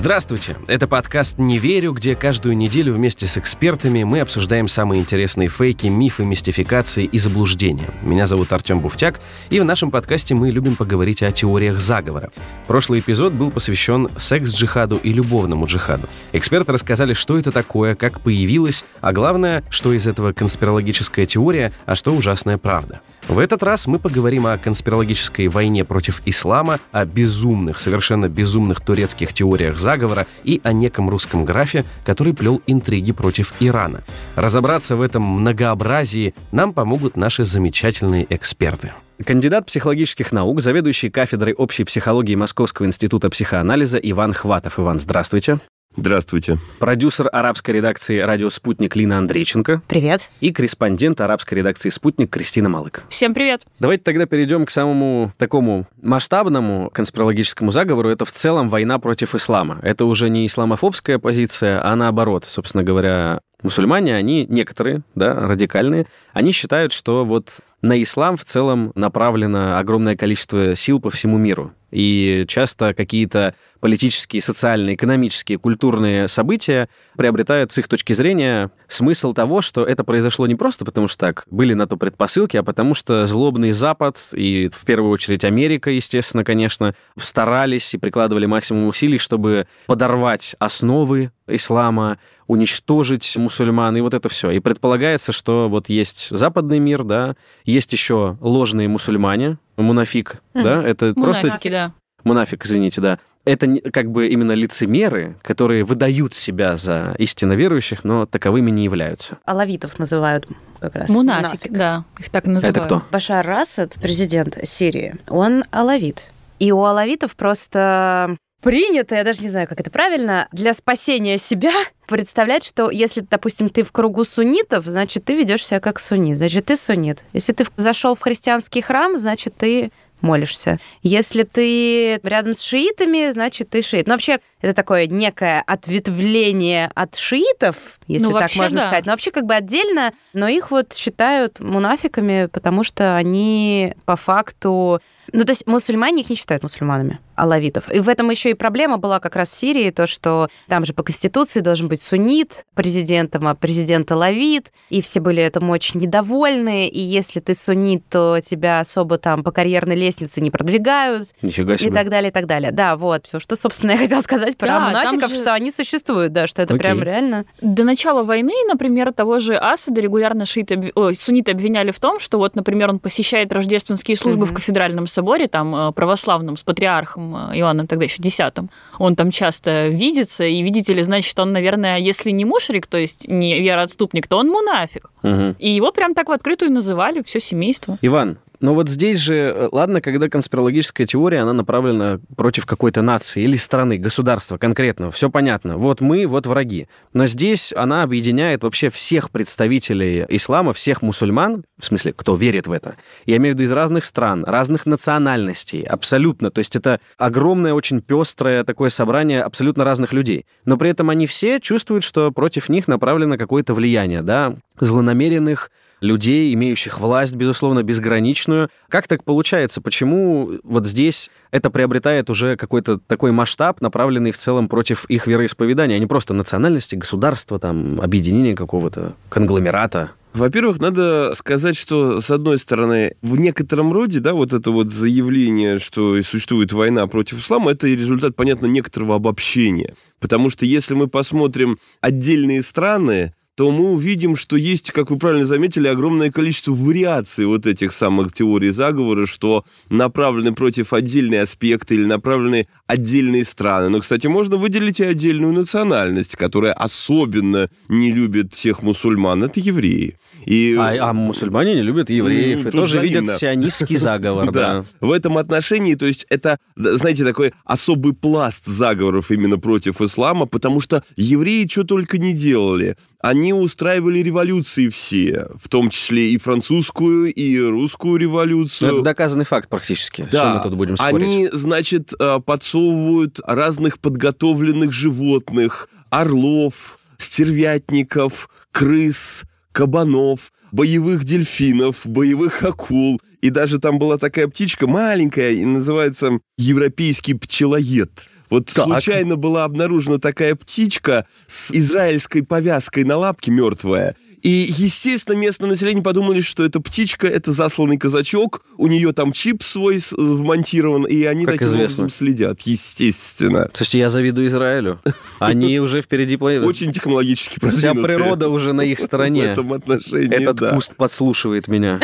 Здравствуйте! Это подкаст «Не верю», где каждую неделю вместе с экспертами мы обсуждаем самые интересные фейки, мифы, мистификации и заблуждения. Меня зовут Артем Буфтяк, и в нашем подкасте мы любим поговорить о теориях заговора. Прошлый эпизод был посвящен секс-джихаду и любовному джихаду. Эксперты рассказали, что это такое, как появилось, а главное, что из этого конспирологическая теория, а что ужасная правда. В этот раз мы поговорим о конспирологической войне против ислама, о безумных, совершенно безумных турецких теориях заговора и о неком русском графе, который плел интриги против Ирана. Разобраться в этом многообразии нам помогут наши замечательные эксперты. Кандидат психологических наук, заведующий кафедрой общей психологии Московского института психоанализа Иван Хватов. Иван, здравствуйте. Здравствуйте. Продюсер арабской редакции «Радио Спутник» Лина Андрейченко. Привет. И корреспондент арабской редакции «Спутник» Кристина Малык. Всем привет. Давайте тогда перейдем к самому такому масштабному конспирологическому заговору. Это в целом война против ислама. Это уже не исламофобская позиция, а наоборот, собственно говоря, мусульмане, они некоторые, да, радикальные, они считают, что вот на ислам в целом направлено огромное количество сил по всему миру. И часто какие-то политические, социальные, экономические, культурные события приобретают с их точки зрения смысл того, что это произошло не просто потому, что так были на то предпосылки, а потому что злобный Запад и в первую очередь Америка, естественно, конечно, старались и прикладывали максимум усилий, чтобы подорвать основы ислама, уничтожить мусульман, и вот это все. И предполагается, что вот есть западный мир, да, есть еще ложные мусульмане, мунафик, mm. да, это Мунафики, просто... да. Мунафик, извините, да. Это как бы именно лицемеры, которые выдают себя за истинно верующих, но таковыми не являются. Алавитов называют как раз. Мунафик, Мунафик. да, их так называют. Это кто? Башар Асад, президент Сирии, он алавит. И у алавитов просто принято, я даже не знаю, как это правильно, для спасения себя представлять, что если, допустим, ты в кругу суннитов, значит, ты ведешь себя как суннит, значит, ты суннит. Если ты зашел в христианский храм, значит, ты молишься. Если ты рядом с шиитами, значит, ты шиит. Ну, вообще, это такое некое ответвление от шиитов, если ну, так можно да. сказать. Но вообще как бы отдельно, но их вот считают мунафиками, потому что они по факту... Ну, то есть мусульмане их не считают мусульманами, алавитов. И в этом еще и проблема была как раз в Сирии, то, что там же по Конституции должен быть суннит президентом, а президент алавит, и все были этому очень недовольны, и если ты суннит, то тебя особо там по карьерной лестнице не продвигают. Нифига себе. И так далее, и так далее. Да, вот, все, что, собственно, я хотела сказать про Да, мунафиков, там же- что они существуют, да, что это Окей. прям реально. До начала войны, например, того же Асада регулярно шииты, ой, сунниты обвиняли в том, что вот, например, он посещает рождественские службы Мгм. в кафедральном соборе, там, э, православном, с патриархом Иоанном тогда еще десятым. Он там часто видится, и, видите ли, значит, он, наверное, если не мушрик, то есть не вероотступник, то он мунафик. Мгм. И его прям так в открытую называли, все семейство. Иван, но вот здесь же, э, ладно, когда конспирологическая теория, она направлена против какой-то нации или страны, государства конкретно, все понятно. Вот мы, вот враги. Но здесь она объединяет вообще всех представителей ислама, всех мусульман, в смысле, кто верит в это. Я имею в виду из разных стран, разных национальностей, абсолютно. То есть это огромное, очень пестрое такое собрание абсолютно разных людей. Но при этом они все чувствуют, что против них направлено какое-то влияние, да, злонамеренных людей, имеющих власть, безусловно, безграничную. Как так получается? Почему вот здесь это приобретает уже какой-то такой масштаб, направленный в целом против их вероисповедания, а не просто национальности, государства, там, объединения какого-то, конгломерата? Во-первых, надо сказать, что, с одной стороны, в некотором роде, да, вот это вот заявление, что существует война против ислама, это и результат, понятно, некоторого обобщения. Потому что если мы посмотрим отдельные страны, то мы увидим, что есть, как вы правильно заметили, огромное количество вариаций вот этих самых теорий заговора, что направлены против отдельные аспекты или направлены отдельные страны. Но, кстати, можно выделить и отдельную национальность, которая особенно не любит всех мусульман. Это евреи. И... А, а мусульмане не любят евреев, и тоже видят сионистский заговор. Да. В этом отношении, то есть это, знаете, такой особый пласт заговоров именно против ислама, потому что евреи что только не делали. Они устраивали революции все, в том числе и французскую, и русскую революцию. Это доказанный факт практически. Да. Что мы тут будем спорить? Они, значит, э, подсовывают разных подготовленных животных, орлов, стервятников, крыс, кабанов, боевых дельфинов, боевых акул. И даже там была такая птичка маленькая, и называется европейский пчелоед. Вот так. случайно была обнаружена такая птичка с израильской повязкой на лапке мертвая. И, естественно, местное население подумали, что это птичка, это засланный казачок, у нее там чип свой э, вмонтирован, и они как таким известно. образом следят, естественно. Слушайте, я завидую Израилю. Они уже впереди планеты. Очень технологически Вся природа уже на их стороне. В этом отношении, Этот куст подслушивает меня.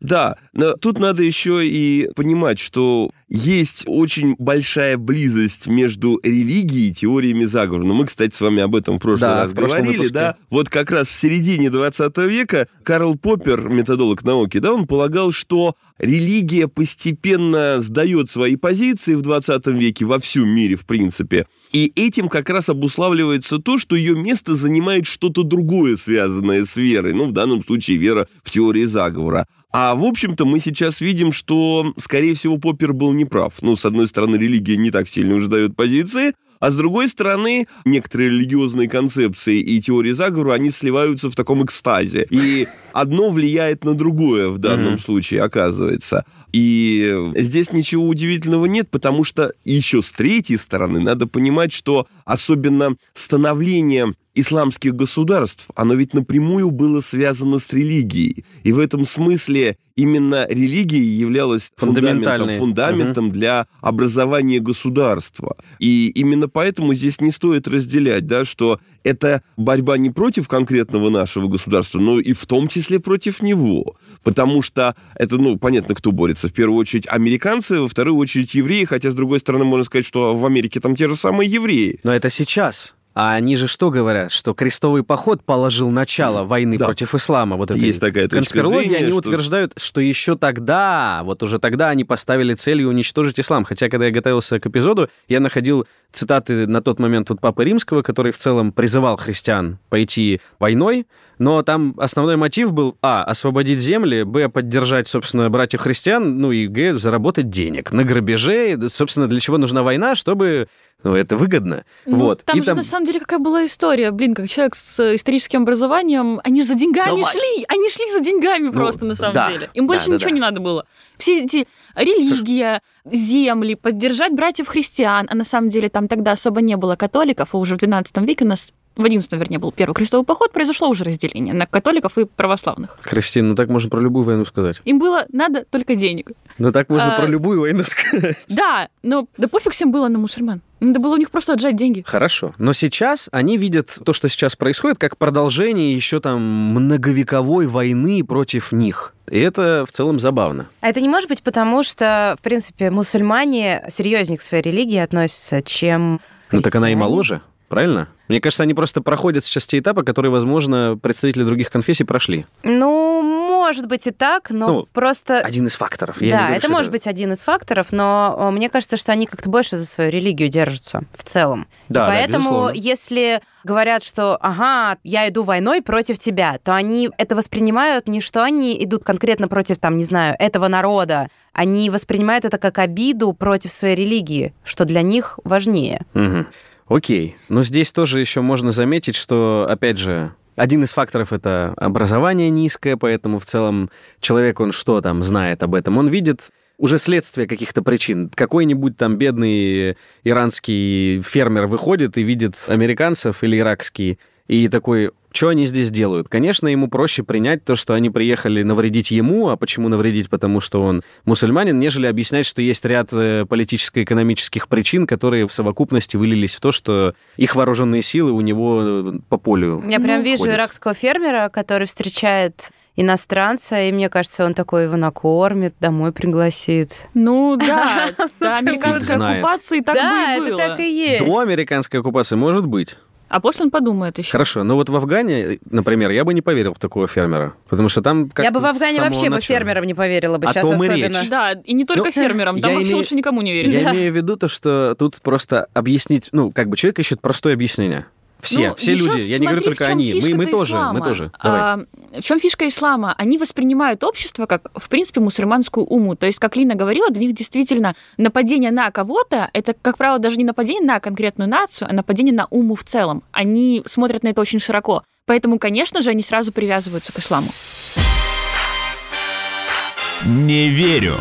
Да, но тут надо еще и понимать, что есть очень большая близость между религией и теориями заговора. Но мы, кстати, с вами об этом в прошлый да, раз в говорили, выпуске. да? Вот как раз в середине 20 века Карл Поппер, методолог науки, да, он полагал, что религия постепенно сдает свои позиции в 20 веке во всем мире, в принципе. И этим как раз обуславливается то, что ее место занимает что-то другое, связанное с верой. Ну, в данном случае вера в теории заговора. А в общем-то мы сейчас видим, что, скорее всего, Поппер был неправ. Ну, с одной стороны, религия не так сильно уже дает позиции, а с другой стороны, некоторые религиозные концепции и теории заговора, они сливаются в таком экстазе. И одно влияет на другое в данном mm-hmm. случае, оказывается. И здесь ничего удивительного нет, потому что еще с третьей стороны надо понимать, что особенно становление исламских государств, оно ведь напрямую было связано с религией. И в этом смысле именно религия являлась фундаментом, фундаментом угу. для образования государства. И именно поэтому здесь не стоит разделять, да, что это борьба не против конкретного нашего государства, но и в том числе против него. Потому что это, ну, понятно, кто борется. В первую очередь американцы, во вторую очередь евреи, хотя, с другой стороны, можно сказать, что в Америке там те же самые евреи. Но это сейчас. А они же что говорят? Что крестовый поход положил начало войны да. против ислама. Вот это Есть такая конспирология. Зрения, они что... утверждают, что еще тогда, вот уже тогда они поставили целью уничтожить ислам. Хотя, когда я готовился к эпизоду, я находил цитаты на тот момент вот Папы Римского, который в целом призывал христиан пойти войной, но там основной мотив был, а, освободить земли, б, поддержать, собственно, братьев христиан, ну и, г, заработать денег на грабеже. Собственно, для чего нужна война? Чтобы ну, это выгодно. Ну, вот. Там и же, там... на самом деле, какая была история. Блин, как человек с историческим образованием, они за деньгами Давай. шли. Они шли за деньгами ну, просто, на самом да, деле. Им больше да, ничего да. не надо было. Все эти религия, земли, поддержать братьев христиан. А на самом деле там тогда особо не было католиков, а уже в 12 веке у нас в 11 вернее, был первый крестовый поход, произошло уже разделение на католиков и православных. Кристина, ну так можно про любую войну сказать. Им было надо только денег. Ну так можно а, про любую войну сказать. Да, но да пофиг всем было на мусульман. Надо было у них просто отжать деньги. Хорошо. Но сейчас они видят то, что сейчас происходит, как продолжение еще там многовековой войны против них. И это в целом забавно. А это не может быть потому, что, в принципе, мусульмане серьезнее к своей религии относятся, чем Ну так она и моложе, правильно? Мне кажется, они просто проходят сейчас те этапы, которые, возможно, представители других конфессий прошли. Ну, может быть и так, но ну, просто... Один из факторов. Я да, говорю, это может это... быть один из факторов, но мне кажется, что они как-то больше за свою религию держатся в целом. Да, Поэтому, да, если говорят, что, ага, я иду войной против тебя, то они это воспринимают не что они идут конкретно против, там, не знаю, этого народа, они воспринимают это как обиду против своей религии, что для них важнее. Угу. Окей. Но здесь тоже еще можно заметить, что, опять же, один из факторов это образование низкое, поэтому в целом человек, он что там знает об этом? Он видит уже следствие каких-то причин. Какой-нибудь там бедный иранский фермер выходит и видит американцев или иракский и такой, что они здесь делают? Конечно, ему проще принять то, что они приехали навредить ему, а почему навредить? Потому что он мусульманин, нежели объяснять, что есть ряд э, политическо-экономических причин, которые в совокупности вылились в то, что их вооруженные силы у него э, по полю Я прям вижу ходят. иракского фермера, который встречает иностранца, и мне кажется, он такой его накормит, домой пригласит. Ну да, да, американская оккупация и так да, бы и было. это так и есть. До американской оккупации может быть. А после он подумает еще. Хорошо, но вот в Афгане, например, я бы не поверил в такого фермера, потому что там как Я бы в Афгане вообще бы фермерам не поверила бы О сейчас том и особенно. речь. Да, и не только Ну, фермерам, там я вообще имею- лучше никому не верить. Я Да. имею в виду то, что тут просто объяснить, ну, как бы человек ищет простое объяснение. Все, Ну, все люди. Я не говорю только они. Мы, мы тоже, мы тоже. Давай. А, в чем фишка ислама? Они воспринимают общество как, в принципе, мусульманскую уму. То есть, как Лина говорила, для них действительно нападение на кого-то это, как правило, даже не нападение на конкретную нацию, а нападение на уму в целом. Они смотрят на это очень широко. Поэтому, конечно же, они сразу привязываются к исламу. Не верю.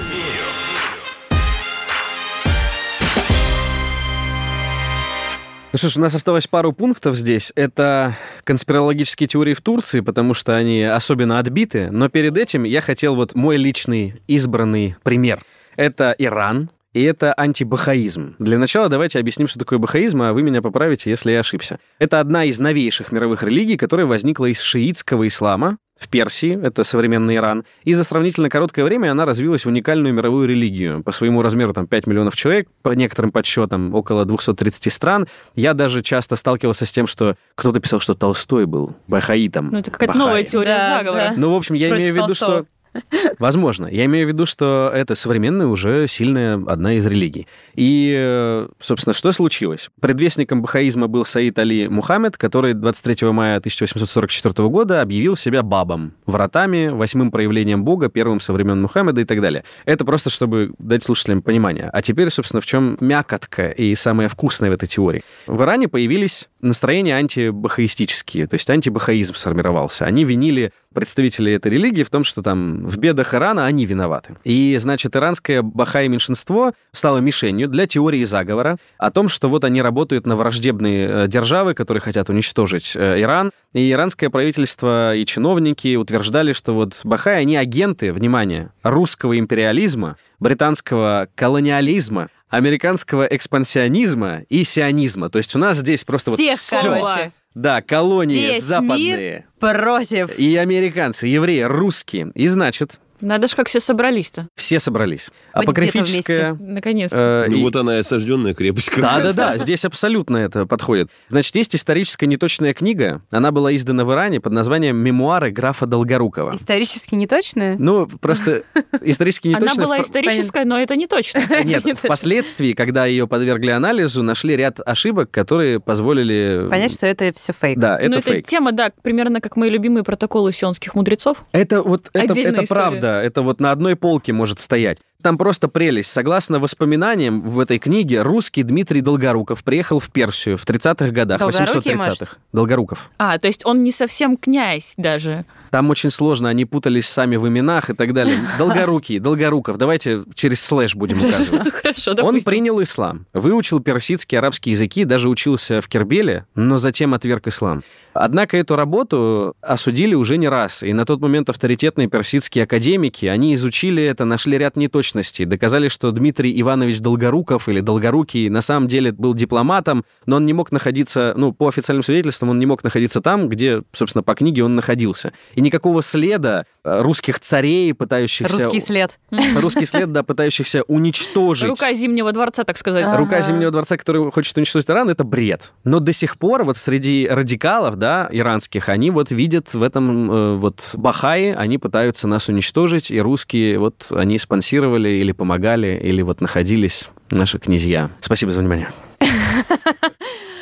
Ну что ж, у нас осталось пару пунктов здесь. Это конспирологические теории в Турции, потому что они особенно отбиты. Но перед этим я хотел вот мой личный избранный пример. Это Иран, и это антибахаизм. Для начала давайте объясним, что такое бахаизм, а вы меня поправите, если я ошибся. Это одна из новейших мировых религий, которая возникла из шиитского ислама в Персии, это современный Иран, и за сравнительно короткое время она развилась в уникальную мировую религию. По своему размеру там 5 миллионов человек, по некоторым подсчетам около 230 стран. Я даже часто сталкивался с тем, что кто-то писал, что Толстой был бахаитом. Ну, это какая-то новая теория Да, заговора. да. Ну, в общем, я Против имею в виду, Толстого. что... Возможно. Я имею в виду, что это современная уже сильная одна из религий. И, э, собственно, что случилось? Предвестником бахаизма был Саид Али Мухаммед, который 23 мая 1844 года объявил себя бабом, вратами, восьмым проявлением Бога, первым со времен Мухаммеда и так далее. Это просто, чтобы дать слушателям понимание. А теперь, собственно, в чем мякотка и самое вкусное в этой теории? В Иране появились настроения антибахаистические, то есть антибахаизм сформировался. Они винили представителей этой религии в том, что там в бедах Ирана они виноваты. И, значит, иранское бахаи меньшинство стало мишенью для теории заговора о том, что вот они работают на враждебные э, державы, которые хотят уничтожить э, Иран. И иранское правительство и чиновники утверждали, что вот бахаи, они агенты, внимание, русского империализма, британского колониализма, американского экспансионизма и сионизма. То есть у нас здесь просто Всех, вот всё. короче. Да, колонии Весь западные. Против. И американцы, евреи, русские. И значит, Надо же, как все собрались-то. все собрались. Хоть Апокрифическая... Наконец-то. э, Ну и- вот она и осажденная крепость. Да-да-да, здесь абсолютно это подходит. Значит, есть историческая неточная книга. Она была издана в Иране под названием «Мемуары графа Долгорукова». Исторически неточное? Ну, просто исторически Она неточная... была в- историческая, но это не точно. Нет, впоследствии, когда ее подвергли анализу, нашли ряд ошибок, которые позволили... Понять, что это все фейк. Да, Ну, это это фейк. тема, да, примерно как мои любимые протоколы сионских мудрецов. Это вот это, Отдельная правда. Это вот на одной полке может стоять. Там просто прелесть. Согласно воспоминаниям в этой книге, русский Дмитрий Долгоруков приехал в Персию в 30-х годах, Долгорукий, 830-х. Долгоруков. А, то есть он не совсем князь даже. Там очень сложно, они путались сами в именах и так далее. Долгорукий, Долгоруков. Давайте через слэш будем указывать. Хорошо, Он принял ислам, выучил персидский, арабский языки, даже учился в Кербеле, но затем отверг ислам. Однако эту работу осудили уже не раз, и на тот момент авторитетные персидские академики, они изучили это, нашли ряд неточностей, доказали, что Дмитрий Иванович Долгоруков или Долгорукий на самом деле был дипломатом, но он не мог находиться, ну, по официальным свидетельствам, он не мог находиться там, где, собственно, по книге он находился. И никакого следа э, русских царей, пытающихся... Русский след. Русский след, да, пытающихся уничтожить. Рука Зимнего дворца, так сказать. А. Рука Ага. Зимнего дворца, который хочет уничтожить Иран, это бред. Но до сих пор вот среди радикалов, да, иранских, они вот видят в этом э, вот Бахаи, они пытаются нас уничтожить, и русские вот они спонсировали или помогали, или вот находились наши князья. Спасибо за внимание.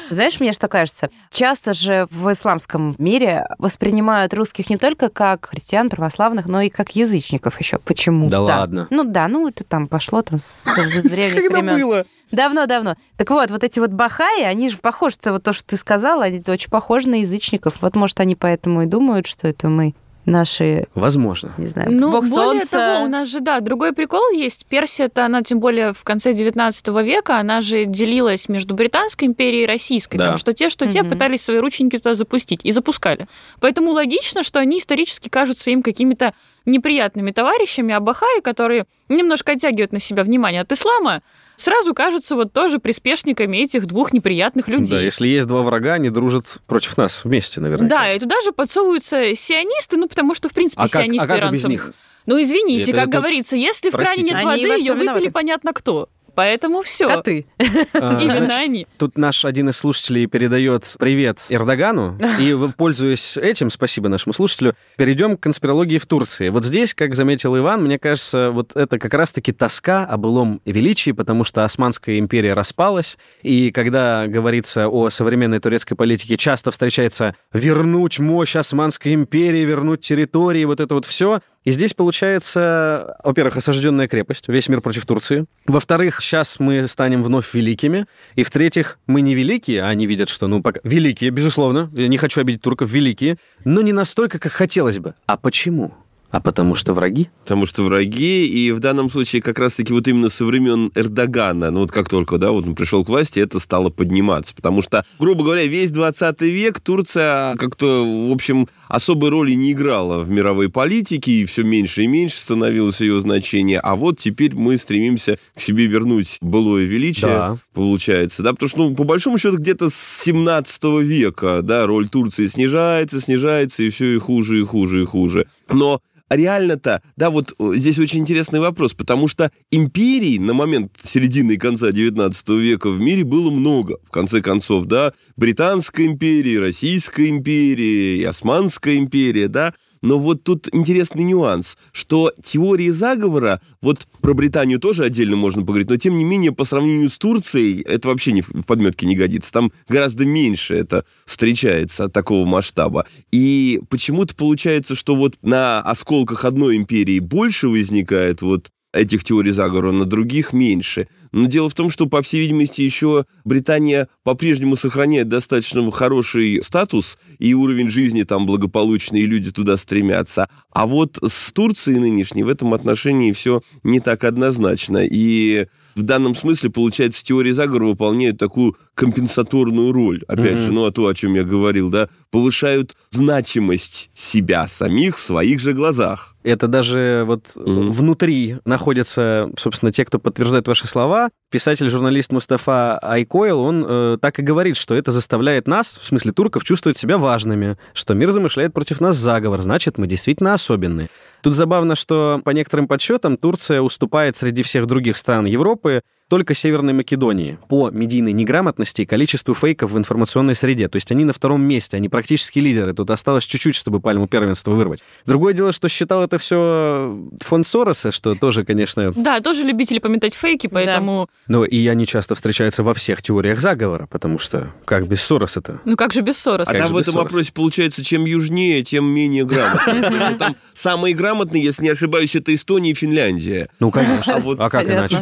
Знаешь, мне что кажется? Часто же в исламском мире воспринимают русских не только как христиан, православных, но и как язычников еще. Почему? Да ладно. Ну да, ну это там пошло там с, с древних времен. было? Давно-давно. Так вот, вот эти вот бахаи, они же похожи, что вот то, что ты сказала, они очень похожи на язычников. Вот, может, они поэтому и думают, что это мы наши... Возможно. Не знаю, ну, бог более солнца. того, у нас же, да, другой прикол есть. Персия, это она, тем более, в конце 19 века, она же делилась между Британской империей и Российской. Да. Там, что те, что те Мгм. пытались свои рученьки туда запустить. И запускали. Поэтому логично, что они исторически кажутся им какими-то неприятными товарищами, а бахаи, которые немножко оттягивают на себя внимание от ислама, сразу кажутся вот тоже приспешниками этих двух неприятных людей. Да, если есть два врага, они дружат против нас вместе, наверное. Да, и туда же подсовываются сионисты, ну, потому что, в принципе, А как, сионисты а как без них? Ну, извините, Это как этот- говорится, если в кране нет воды, во ее выпили понятно кто. Поэтому все. Коты. А, Именно значит, они. Тут наш один из слушателей передает привет Эрдогану, и, пользуясь этим, спасибо нашему слушателю, перейдем к конспирологии в Турции. Вот здесь, как заметил Иван, мне кажется, вот это как раз-таки тоска о былом величии, потому что Османская империя распалась, и когда говорится о современной турецкой политике, часто встречается вернуть мощь Османской империи, вернуть территории, вот это вот все. И здесь получается, во-первых, осажденная крепость, весь мир против Турции. Во-вторых, сейчас мы станем вновь великими. И в-третьих, мы не великие, а они видят, что, ну, пока... Великие, безусловно. Я не хочу обидеть турков, великие. Но не настолько, как хотелось бы. А почему? А потому что враги? Потому что враги, и в данном случае как раз-таки вот именно со времен Эрдогана, ну вот как только, да, вот он пришел к власти, это стало подниматься. Потому что, грубо говоря, весь 20 век Турция как-то, в общем, особой роли не играла в мировой политике, и все меньше и меньше становилось ее значение. А вот теперь мы стремимся к себе вернуть былое величие, Да. получается, да, потому что, ну, по большому счету, где-то с 17 века, да, роль Турции снижается, снижается, и все и хуже, и хуже, и хуже. Но реально-то, да, вот э, здесь очень интересный вопрос, потому что империй на момент середины и конца 19 века в мире было много, в конце концов, да, Британская империя, Российская империя, и Османская империя, да, но вот тут интересный нюанс, что теории заговора, вот про Британию тоже отдельно можно поговорить, но тем не менее по сравнению с Турцией это вообще не в подметке не годится. Там гораздо меньше это встречается такого масштаба. И почему-то получается, что вот на осколках одной империи больше возникает вот этих теорий заговора, на других меньше. Но дело в том, что, по всей видимости, еще Британия по-прежнему сохраняет достаточно хороший статус и уровень жизни там благополучный, и люди туда стремятся. А вот с Турцией нынешней в этом отношении все не так однозначно. И в данном смысле, получается, теории заговора выполняют такую компенсаторную роль. Опять Мгм. же, ну, а то, о чем я говорил, да, повышают значимость себя самих в своих же глазах. Это даже вот Мгм. внутри находятся, собственно, те, кто подтверждает ваши слова. Писатель-журналист Мустафа Айкойл, он э, так и говорит, что это заставляет нас, в смысле турков, чувствовать себя важными, что мир замышляет против нас заговор, значит, мы действительно особенные. Тут забавно, что по некоторым подсчетам Турция уступает среди всех других стран Европы только Северной Македонии по медийной неграмотности и количеству фейков в информационной среде. То есть они на втором месте, они практически лидеры. Тут осталось чуть-чуть, чтобы пальму первенства вырвать. Другое дело, что считал это все фонд Сороса, что тоже, конечно... Да, тоже любители пометать фейки, поэтому... Но и они часто встречаются во всех теориях заговора, потому что как без Сороса-то? Ну как же без Сороса? А там в этом Сороса? вопросе получается, чем южнее, тем менее грамотно. Там самые грамотные, если не ошибаюсь, это Эстония и Финляндия. Ну, конечно. А А как иначе?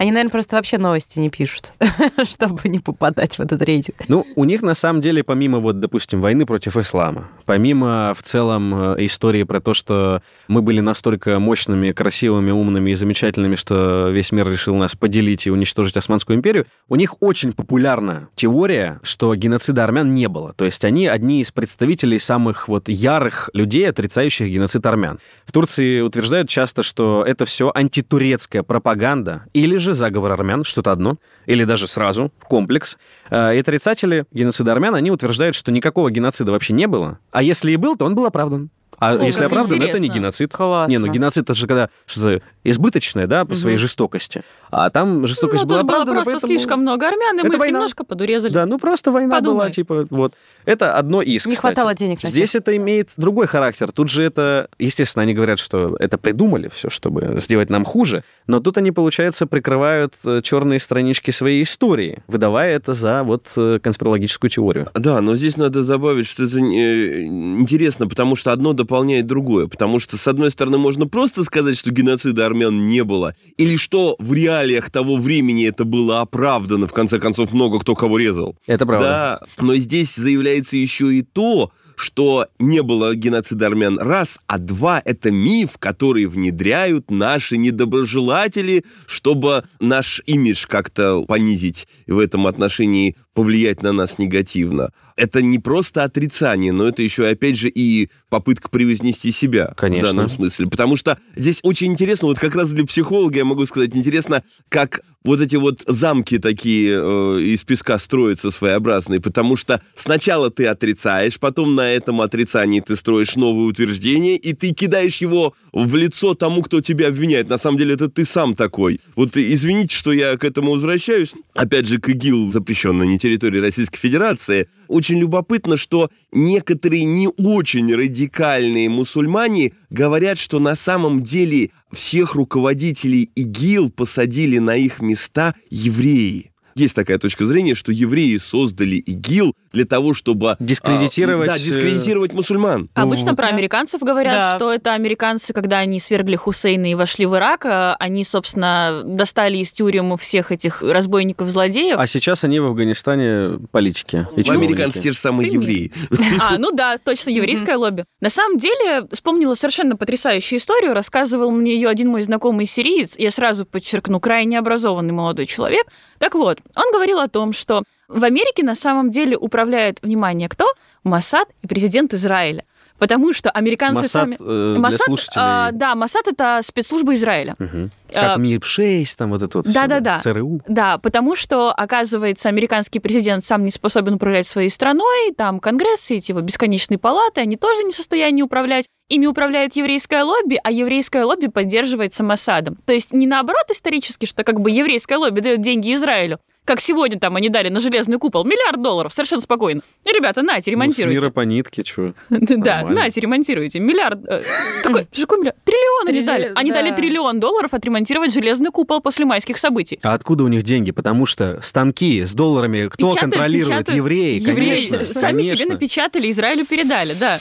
Они, наверное, просто вообще новости не пишут, чтобы не попадать в этот рейтинг. Ну, у них на самом деле, помимо вот, допустим, войны против ислама, помимо в целом э, истории про то, что мы были настолько мощными, красивыми, умными и замечательными, что весь мир решил нас поделить и уничтожить Османскую империю, у них очень популярна теория, что геноцида армян не было. То есть они одни из представителей самых вот ярых людей, отрицающих геноцид армян. В Турции утверждают часто, что это все антитурецкая пропаганда или же заговор армян, что-то одно, или даже сразу, комплекс. Э, И отрицатели геноцида армян, они утверждают, что никакого геноцида вообще не было, а если и был, то он был оправдан. А О, если оправдан, это не интересно. геноцид. Классно. Не, ну геноцид это же когда что-то избыточное, да, по своей жестокости. А там жестокость Ну, была тут было оправдана, просто поэтому- слишком много армян, и Это мы их война. немножко подурезали. Да, ну просто война Подумай. была, типа, вот. Это одно из, Не кстати. хватало денег на Здесь это имеет другой характер. Тут же это, естественно, они говорят, что это придумали все, чтобы сделать нам хуже, но тут они, получается, прикрывают э, черные странички своей истории, выдавая это за вот э, конспирологическую теорию. Да, но здесь надо добавить, что это э, интересно, потому что одно дополняет другое. Потому что, с одной стороны, можно просто сказать, что геноцида армян не было, или что в реалиях того времени это было оправдано, в конце концов, много кто кого резал. Это правда. Да, но здесь заявляется еще и то, что не было геноцида армян, раз, а два, это миф, который внедряют наши недоброжелатели, чтобы наш имидж как-то понизить в этом отношении повлиять на нас негативно. Это не просто отрицание, но это еще, опять же, и попытка превознести себя Конечно. в данном смысле. Потому что здесь очень интересно, вот как раз для психолога я могу сказать, интересно, как вот эти вот замки такие э, из песка строятся своеобразные, потому что сначала ты отрицаешь, потом на этом отрицании ты строишь новое утверждение, и ты кидаешь его в лицо тому, кто тебя обвиняет. На самом деле это ты сам такой. Вот извините, что я к этому возвращаюсь. Опять же, к ИГИЛ, запрещенной не территории Российской Федерации. Очень любопытно, что некоторые не очень радикальные мусульмане говорят, что на самом деле всех руководителей ИГИЛ посадили на их места евреи. Есть такая точка зрения, что евреи создали ИГИЛ для того, чтобы... Дискредитировать... А, да, дискредитировать мусульман. Обычно ну, про американцев говорят, да. что это американцы, когда они свергли Хусейна и вошли в Ирак, а они, собственно, достали из тюрем всех этих разбойников-злодеев. А сейчас они в Афганистане политики. И в американцы те же самые евреи. А, ну да, точно, еврейское лобби. На самом деле, вспомнила совершенно потрясающую историю, рассказывал мне ее один мой знакомый сириец, я сразу подчеркну, крайне образованный молодой человек. Так вот, он говорил о том, что в Америке на самом деле управляет, внимание, кто? Масад и президент Израиля. Потому что американцы Масад, сами... Э, Масад, слушателей... а, да, Масад это спецслужба Израиля. Угу. Как а, МИР-6, там вот это вот да, да, да. ЦРУ. Да, потому что, оказывается, американский президент сам не способен управлять своей страной, там Конгресс и эти вот бесконечные палаты, они тоже не в состоянии управлять. Ими управляет еврейское лобби, а еврейское лобби поддерживается Масадом. То есть не наоборот исторически, что как бы еврейское лобби дает деньги Израилю, как сегодня там они дали на железный купол, миллиард долларов, совершенно спокойно. И, ребята, нате, ремонтируйте. Ну, с мира по нитке, что? Да, нате, ремонтируйте. Миллиард... Э, какой? Миллиард? Триллион они дали. Они дали триллион долларов отремонтировать железный купол после майских событий. А откуда у них деньги? Потому что станки с долларами кто контролирует? Евреи, конечно. Сами себе напечатали, Израилю передали, да.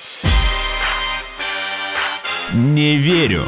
Не верю.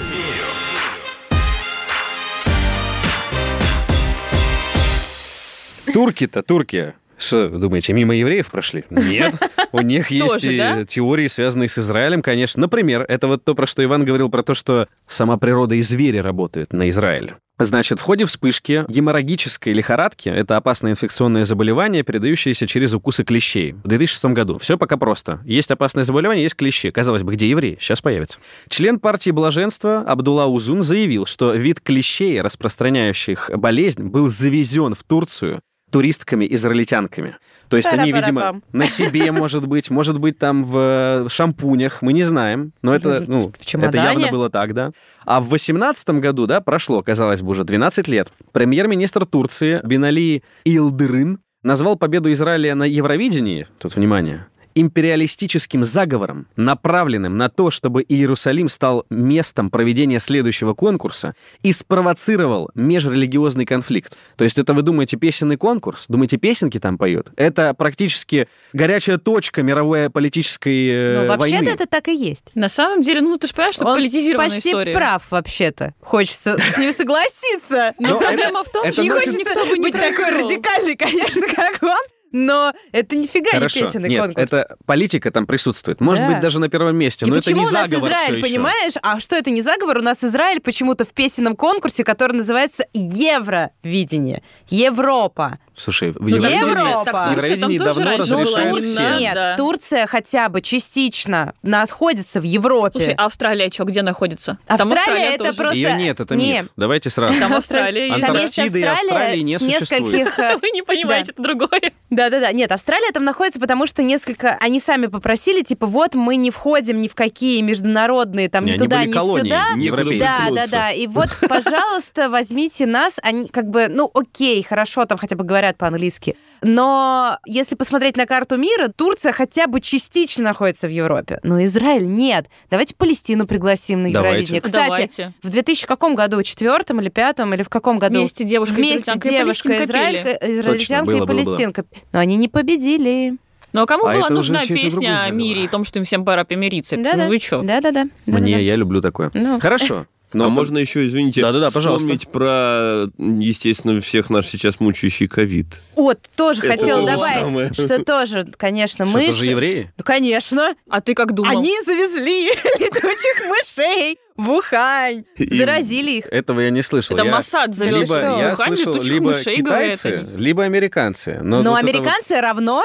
Турки-то, турки. Что, думаете, мимо евреев прошли? Нет. У них есть теории, связанные с Израилем, конечно. Например, это вот то, про что Иван говорил, про то, что сама природа и звери работают на Израиль. Значит, в ходе вспышки геморрагической лихорадки, это опасное инфекционное заболевание, передающееся через укусы клещей, в 2006 году. Все пока просто. Есть опасное заболевание, есть клещи. Казалось бы, где евреи? Сейчас появится. Член партии Блаженства Абдулла Узун заявил, что вид клещей, распространяющих болезнь, был завезен в Турцию туристками-израильтянками. То есть они, видимо, на себе, может быть, может быть, там в шампунях, мы не знаем, но это, ну, это явно было так, да. А в 18 году, да, прошло, казалось бы, уже 12 лет, премьер-министр Турции Бинали Илдырын назвал победу Израиля на Евровидении, тут внимание, империалистическим заговором, направленным на то, чтобы Иерусалим стал местом проведения следующего конкурса и спровоцировал межрелигиозный конфликт. То есть это вы думаете песенный конкурс? Думаете, песенки там поют? Это практически горячая точка мировой политической э, ну, вообще-то войны. это так и есть. На самом деле, ну ты же понимаешь, что Он политизированная почти история. прав вообще-то. Хочется с ним согласиться. Но проблема в том, что не хочется быть такой радикальный, конечно, как он но это нифига Хорошо. не песенный Нет, конкурс. это политика там присутствует. Может Да. быть, даже на первом месте, И но это почему не у нас заговор Израиль, понимаешь? А что это не заговор? У нас Израиль почему-то в песенном конкурсе, который называется Евровидение. Европа. Слушай, в Ну, Евровидении, Европа. Так, Евровидении там давно разрешают именно- все. Нет, да. Турция хотя бы частично находится в Европе. Слушай, а Австралия что, где находится? Там Австралия это тоже. просто- Ее нет, это Не. миф. Давайте сразу. Там Австралия есть. Там есть Антарктиды и Австралия Австралии не с нескольких... э, Вы не понимаете, это другое. Да-да-да, нет, Австралия там находится, потому что несколько... Они сами попросили, типа, вот мы не входим ни в какие международные, там, ни туда, ни сюда. Некуда европейские. Да, да, приткнуться. да. И вот, пожалуйста, возьмите нас. Они как бы, ну, окей, хорошо, там хотя бы говорят по-английски. Но если посмотреть на карту мира, Турция хотя бы частично находится в Европе. Но Израиль нет. Давайте Палестину пригласим на Давайте. Евровидение. Кстати, Давайте. в 2000 каком году? Четвертом или пятом? Или в каком году? Вместе девушка, Вместе израильтянка и девушка, палестинка израилька, израильтянка было, и было, было. палестинка. Но они не победили. Ну а кому А была нужна песня о мире и том, что им всем пора помириться? Это, Да-да. Ну вы что? Да-да-да. Мне, Да-да-да. я люблю такое. Ну. Хорошо. Но а можно еще, извините, да, да, да, вспомнить про, естественно, всех наш сейчас мучающий ковид. Вот, тоже это хотела добавить, самое. что тоже, конечно, что, мыши... тоже евреи? Ну, конечно. А ты как думал? Они завезли летучих мышей в Ухань. И Заразили их. Этого я не слышал. Это я... Моссад завез либо, Я Ухань слышал либо мышей, китайцы, говорят, либо американцы. Но, Но вот американцы вот... равно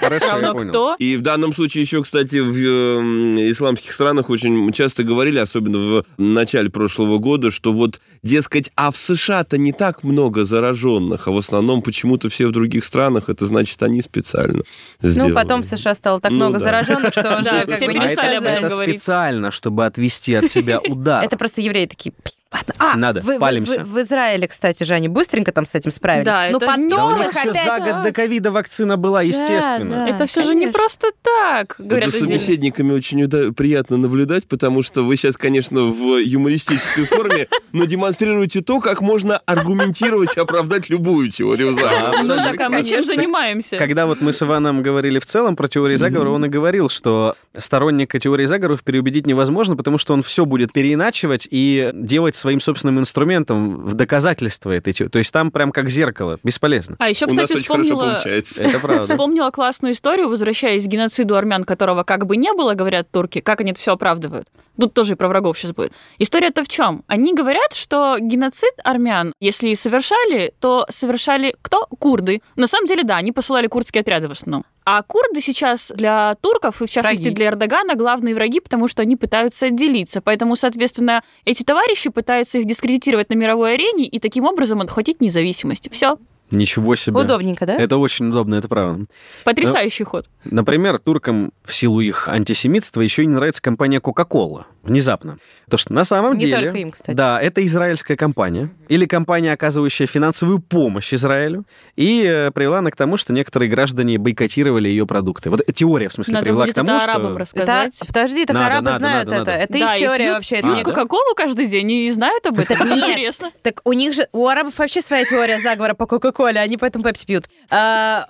Хорошо, Равно я понял. кто? И в данном случае еще, кстати, в э, исламских странах очень часто говорили, особенно в начале прошлого года, что вот, дескать, а в США-то не так много зараженных, а в основном почему-то все в других странах, это значит, они специально сделали. Ну, потом в США стало так ну, много да. зараженных, что уже все перестали об этом Это специально, чтобы отвести от себя удар. Это просто евреи такие, Ладно. А, Надо, вы, палимся. Вы, вы, в Израиле, кстати же, они быстренько там с этим справились. Да, Но это... потом да, у них опять... за год до ковида вакцина была, естественно. Да, Это все же не просто так, говорят. Это собеседниками очень приятно наблюдать, потому что вы сейчас, конечно, в юмористической форме, но демонстрируете то, как можно аргументировать и оправдать любую теорию заговора. Ну так, а мы чем занимаемся? Когда вот мы с Иваном говорили в целом про теории заговора, он и говорил, что сторонника теории заговоров переубедить невозможно, потому что он все будет переиначивать и делать своим собственным инструментом в доказательство этой теории. То есть там прям как зеркало, бесполезно. А еще, кстати, вспомнила... Это правда. Вспомнила классную историю, возвращаясь к геноциду армян, которого как бы не было, говорят турки, как они это все оправдывают. Тут тоже и про врагов сейчас будет. История-то в чем? Они говорят, что геноцид армян, если и совершали, то совершали кто? Курды. На самом деле, да, они посылали курдские отряды в основном. А курды сейчас для турков, и в частности враги. для Эрдогана, главные враги, потому что они пытаются отделиться. Поэтому, соответственно, эти товарищи пытаются их дискредитировать на мировой арене и таким образом отхватить независимость. Все. Ничего себе. Удобненько, да? Это очень удобно, это правда. Потрясающий ход. Например, туркам в силу их антисемитства еще и не нравится компания Coca-Cola. Внезапно. Потому что на самом Не деле... только им, кстати. Да, это израильская компания. Или компания, оказывающая финансовую помощь Израилю. И э, привела она к тому, что некоторые граждане бойкотировали ее продукты. Вот теория, в смысле, Надо привела будет к тому, это что... арабам рассказать. Это- подожди, так Надо, арабы надо, знают надо, это. надо. Это Да, их и теория пьют- вообще. это пьют не- Кока-Колу каждый день и знают об этом. нет. Интересно. Так у них же, у арабов вообще своя теория заговора по Кока-Коле, они поэтому пепси пьют. А,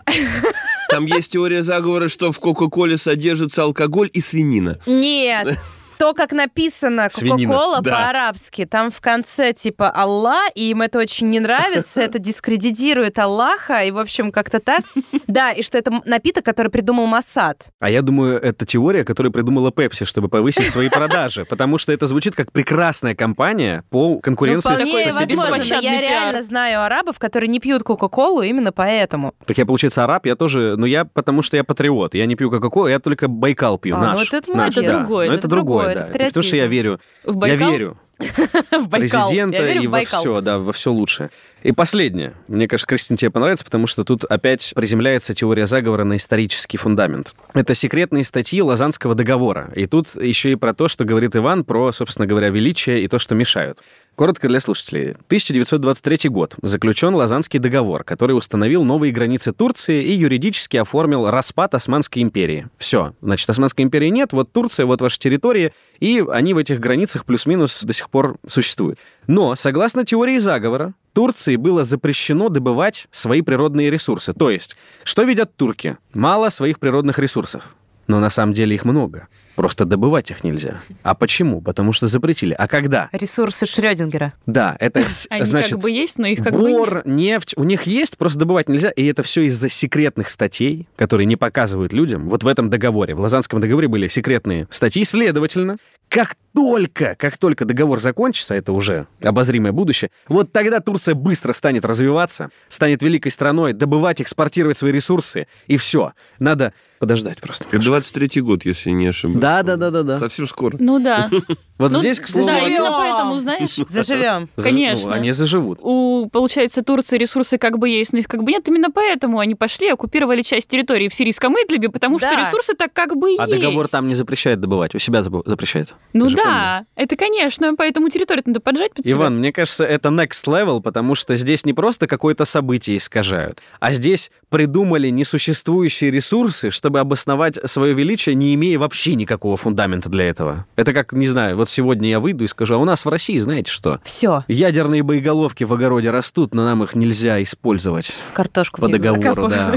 Там есть теория заговора, что в Кока-Коле содержится алкоголь и свинина. Нет. То, как написано. Кока-Кола Да. по-арабски, там в конце типа Аллах, и им это очень не нравится, это дискредитирует Аллаха, и, в общем, как-то так. Да, и что это напиток, который придумал Масад. А я думаю, это теория, которую придумала Pepsi, чтобы повысить свои продажи. Потому что это звучит как прекрасная компания по конкуренции Ну, с вполне соседними возможно, но беспощадный я реально знаю арабов, которые не пьют Кока-Колу именно поэтому. Так я, получается, араб, я тоже, но я потому что я патриот. Я не пью Кока-Колу, я только Байкал пью, А, наш. ну это наш, это да. другое, Но это это другое, другое, да. это Потому что я верю, В я Байкал? верю В Байкал. президента и в во Байкал. все, да, во все лучшее. И последнее. Мне кажется, Кристин, тебе понравится, потому что тут опять приземляется теория заговора на исторический фундамент. Это секретные статьи Лозаннского договора. И тут еще и про то, что говорит Иван, про, собственно говоря, величие и то, что мешают. Коротко для слушателей. 1923 год. Заключен Лозаннский договор, который установил новые границы Турции и юридически оформил распад Османской империи. Все. Значит, Османской империи нет, вот Турция, вот ваши территории, и они в этих границах плюс-минус до сих пор существуют. Но, согласно теории заговора, Турции было запрещено добывать свои природные ресурсы. То есть, что видят турки? Мало своих природных ресурсов. Но на самом деле их много. Просто добывать их нельзя. А почему? Потому что запретили. А когда? Ресурсы Шрёдингера. Да, это Они значит... как бы есть, но их как бы нет. Бор, нефть, у них есть, просто добывать нельзя. И это все из-за секретных статей, которые не показывают людям. Вот в этом договоре, в Лозаннском договоре были секретные статьи. Следовательно, как только, как только договор закончится, это уже обозримое будущее, вот тогда Турция быстро станет развиваться, станет великой страной, добывать, экспортировать свои ресурсы, и все. Надо подождать просто. Это 23-й год, если не ошибаюсь. Да, да, да, да, да. Совсем скоро. Ну да. Вот Ну, здесь, к слову, Да, именно поэтому, знаешь, Заживем. заж- конечно. ну, они заживут. у, получается, Турции ресурсы как бы есть, но их как бы нет. Именно поэтому они пошли, оккупировали часть территории в сирийском Идлибе, потому что Да. ресурсы так как бы А есть. договор там не запрещает добывать, у себя запрещает. Ну Ты да, это конечно, поэтому территорию надо поджать под себя. Иван, мне кажется, это next level, потому что здесь не просто какое-то событие искажают, а здесь придумали несуществующие ресурсы, чтобы обосновать свое величие, не имея вообще никакого фундамента для этого. Это как, не знаю, вот сегодня я выйду и скажу, а у нас в России, знаете что? Все. Ядерные боеголовки в огороде растут, но нам их нельзя использовать Картошку по договору, да.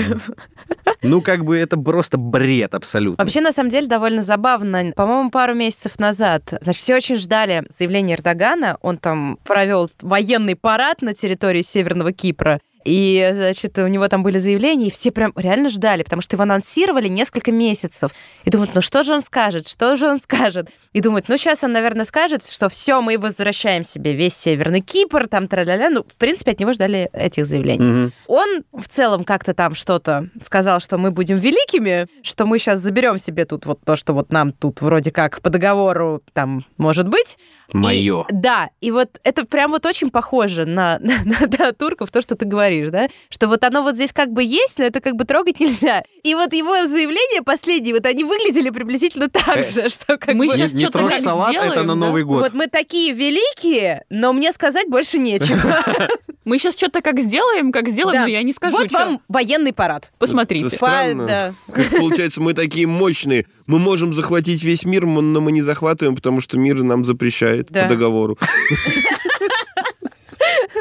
Ну, как бы это просто бред абсолютно. Вообще, на самом деле, довольно забавно. По-моему, пару месяцев назад Значит, все очень ждали заявления Эрдогана. Он там провел военный парад на территории Северного Кипра. И, значит, у него там были заявления, и все прям реально ждали, потому что его анонсировали несколько месяцев. И думают, ну что же он скажет, что же он скажет? И думают, ну сейчас он, наверное, скажет, что все, мы возвращаем себе весь Северный Кипр, там тра-ля-ля. Ну, в принципе, от него ждали этих заявлений. Угу. Он в целом как-то там что-то сказал, что мы будем великими, что мы сейчас заберем себе тут вот то, что вот нам тут вроде как по договору там может быть. Мое. И, да, и вот это прям вот очень похоже на, на, на, на турков, то, что ты говоришь, да, что вот оно вот здесь как бы есть, но это как бы трогать нельзя. И вот его заявления последние, вот они выглядели приблизительно так э, же, что как мы бы... сейчас не, не трожь салат, сделаем, это на Новый год. Вот мы такие великие, но мне сказать больше нечего. Мы сейчас что-то как сделаем, как сделаем, но я не скажу, Вот вам военный парад. Посмотрите. Странно. Получается, мы такие мощные. Мы можем захватить весь мир, но мы не захватываем, потому что мир нам запрещает по договору.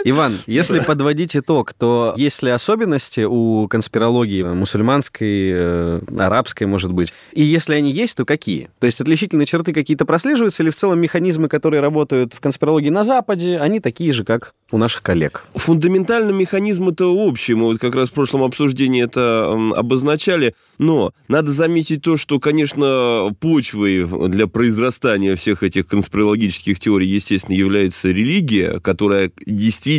Иван, если подводить итог, то есть ли особенности у конспирологии мусульманской, э, арабской, может быть? И если они есть, то какие? То есть отличительные черты какие-то прослеживаются или в целом механизмы, которые работают в конспирологии на Западе, они такие же, как у наших коллег? Фундаментально механизм это общий. Мы вот как раз в прошлом обсуждении это обозначали. Но надо заметить то, что, конечно, почвой для произрастания всех этих конспирологических теорий, естественно, является религия, которая действительно...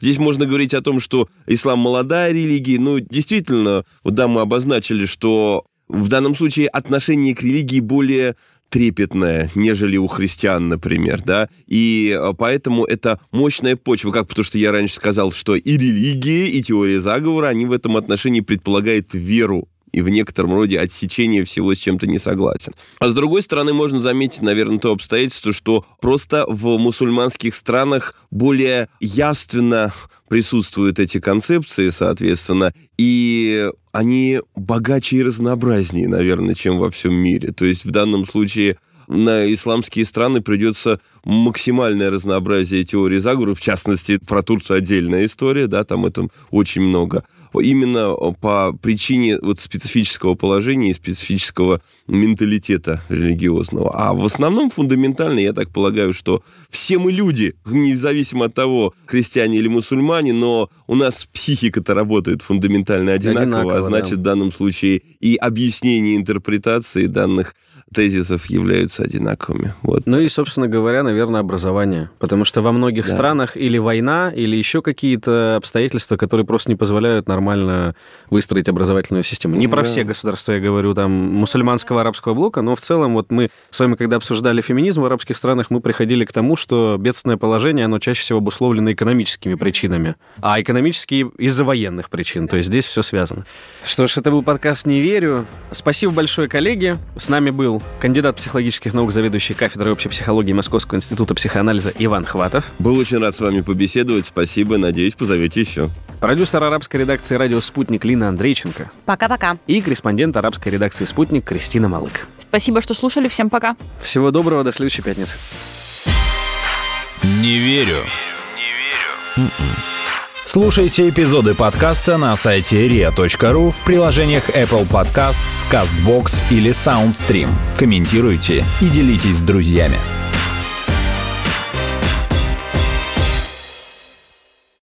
Здесь можно говорить о том, что ислам молодая религия. Ну, действительно, вот да, мы обозначили, что в данном случае отношение к религии более трепетная, нежели у христиан, например, да, и э, поэтому это мощная почва, как потому что я раньше сказал, что и религия, и теория заговора, они в этом отношении предполагают веру и в некотором роде отсечение всего, с чем то не согласен. А с другой стороны, можно заметить, наверное, то обстоятельство, что просто в мусульманских странах более явственно присутствуют эти концепции, соответственно, и они богаче и разнообразнее, наверное, чем во всем мире. То есть в данном случае на исламские страны придется максимальное разнообразие теорий заговора, в частности, про Турцию отдельная история, да, там это очень много. Именно по причине вот специфического положения и специфического менталитета религиозного. А в основном фундаментально, я так полагаю, что все мы люди, независимо от того, христиане или мусульмане, но у нас психика-то работает фундаментально одинаково, а одинаково а значит, да. в данном случае и объяснение интерпретации данных тезисов являются одинаковыми. Вот. Ну и, собственно говоря, наверное, образование. Потому что во многих да. странах или война, или еще какие-то обстоятельства, которые просто не позволяют нормально выстроить образовательную систему. Не про все государства я говорю, там, мусульманского арабского блока, но в целом вот мы с вами, когда обсуждали феминизм в арабских странах, мы приходили к тому, что бедственное положение, оно чаще всего обусловлено экономическими причинами, а экономические из-за военных причин. То есть здесь все связано. Что ж, это был подкаст «Не верю». Спасибо большое, коллеги. С нами был кандидат психологических наук, заведующий кафедрой общей психологии Московского института психоанализа Иван Хватов. Был очень рад с вами побеседовать. Спасибо. Надеюсь, позовете еще. Продюсер арабской редакции радио «Спутник» Лина Андрейченко. Пока-пока. И корреспондент арабской редакции «Спутник» Кристина Малык. Спасибо, что слушали. Всем пока. Всего доброго. До следующей пятницы. Не верю. Не верю. М-м. Слушайте эпизоды подкаста на сайте ria.ru в приложениях Apple Podcasts, CastBox или SoundStream. Комментируйте и делитесь с друзьями.